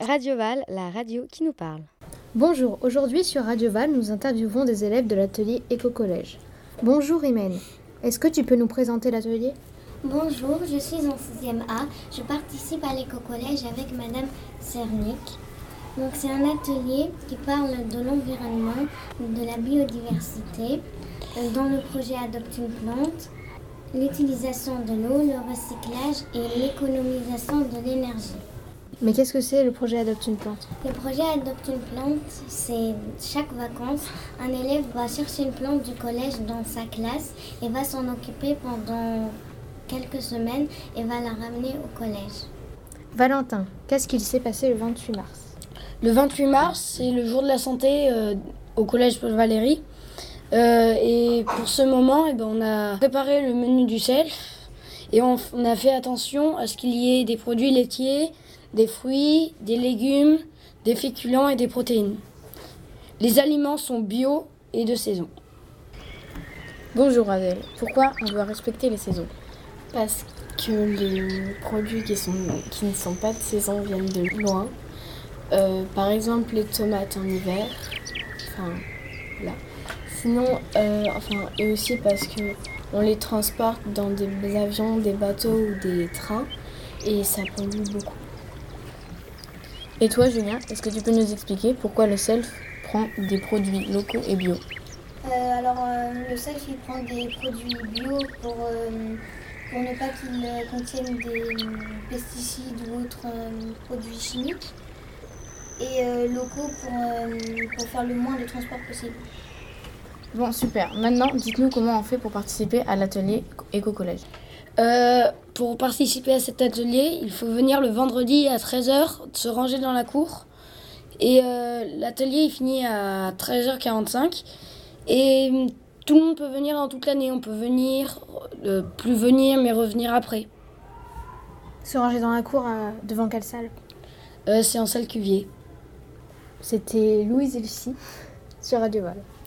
Radio Val, la radio qui nous parle. Bonjour, aujourd'hui sur Radio Val, nous interviewons des élèves de l'atelier Éco-Collège. Bonjour Imen, est-ce que tu peux nous présenter l'atelier? Bonjour, je suis en 6e A. Je participe à l'éco-collège avec Madame Cernic. Donc c'est un atelier qui parle de l'environnement, de la biodiversité, euh, dans le projet Adopte une plante, l'utilisation de l'eau, le recyclage et l'économisation de l'énergie. Mais qu'est-ce que c'est le projet Adopte une plante? Le projet Adopte une plante, c'est chaque vacances, un élève va chercher une plante du collège dans sa classe et va s'en occuper pendant quelques semaines et va la ramener au collège. Valentin, qu'est-ce qu'il s'est passé le 28 mars? Le 28 mars, c'est le jour de la santé euh, au collège Paul Valéry. Euh, et pour ce moment, eh ben, on a préparé le menu du self et on, on a fait attention à ce qu'il y ait des produits laitiers, des fruits, des légumes, des féculents et des protéines. Les aliments sont bio et de saison. Bonjour Adèle, pourquoi on doit respecter les saisons? Parce que les produits qui, sont, qui ne sont pas de saison viennent de loin. Euh, par exemple les tomates en hiver. Enfin, là. Sinon, euh, enfin, et aussi parce que on les transporte dans des avions, des bateaux ou des trains et ça pollue beaucoup. Et toi Julien, est-ce que tu peux nous expliquer pourquoi le self prend des produits locaux et bio? Euh, alors, euh, le self, il prend des produits bio pour, euh, ne pas qu'ils contiennent des pesticides ou autres produits chimiques. Et locaux pour, pour faire le moins de transport possible. Bon, super. Maintenant, dites-nous comment on fait pour participer à l'atelier Éco-Collège. Euh, pour participer à cet atelier, il faut venir le vendredi à 13h, se ranger dans la cour. Et euh, l'atelier est fini à 13h45. Et hum, tout le monde peut venir dans toute l'année. On peut venir, euh, plus venir, mais revenir après. Se ranger dans la cour euh, devant quelle salle? C'est en salle Cuvier. C'était Louise et Lucie sur Radio Val.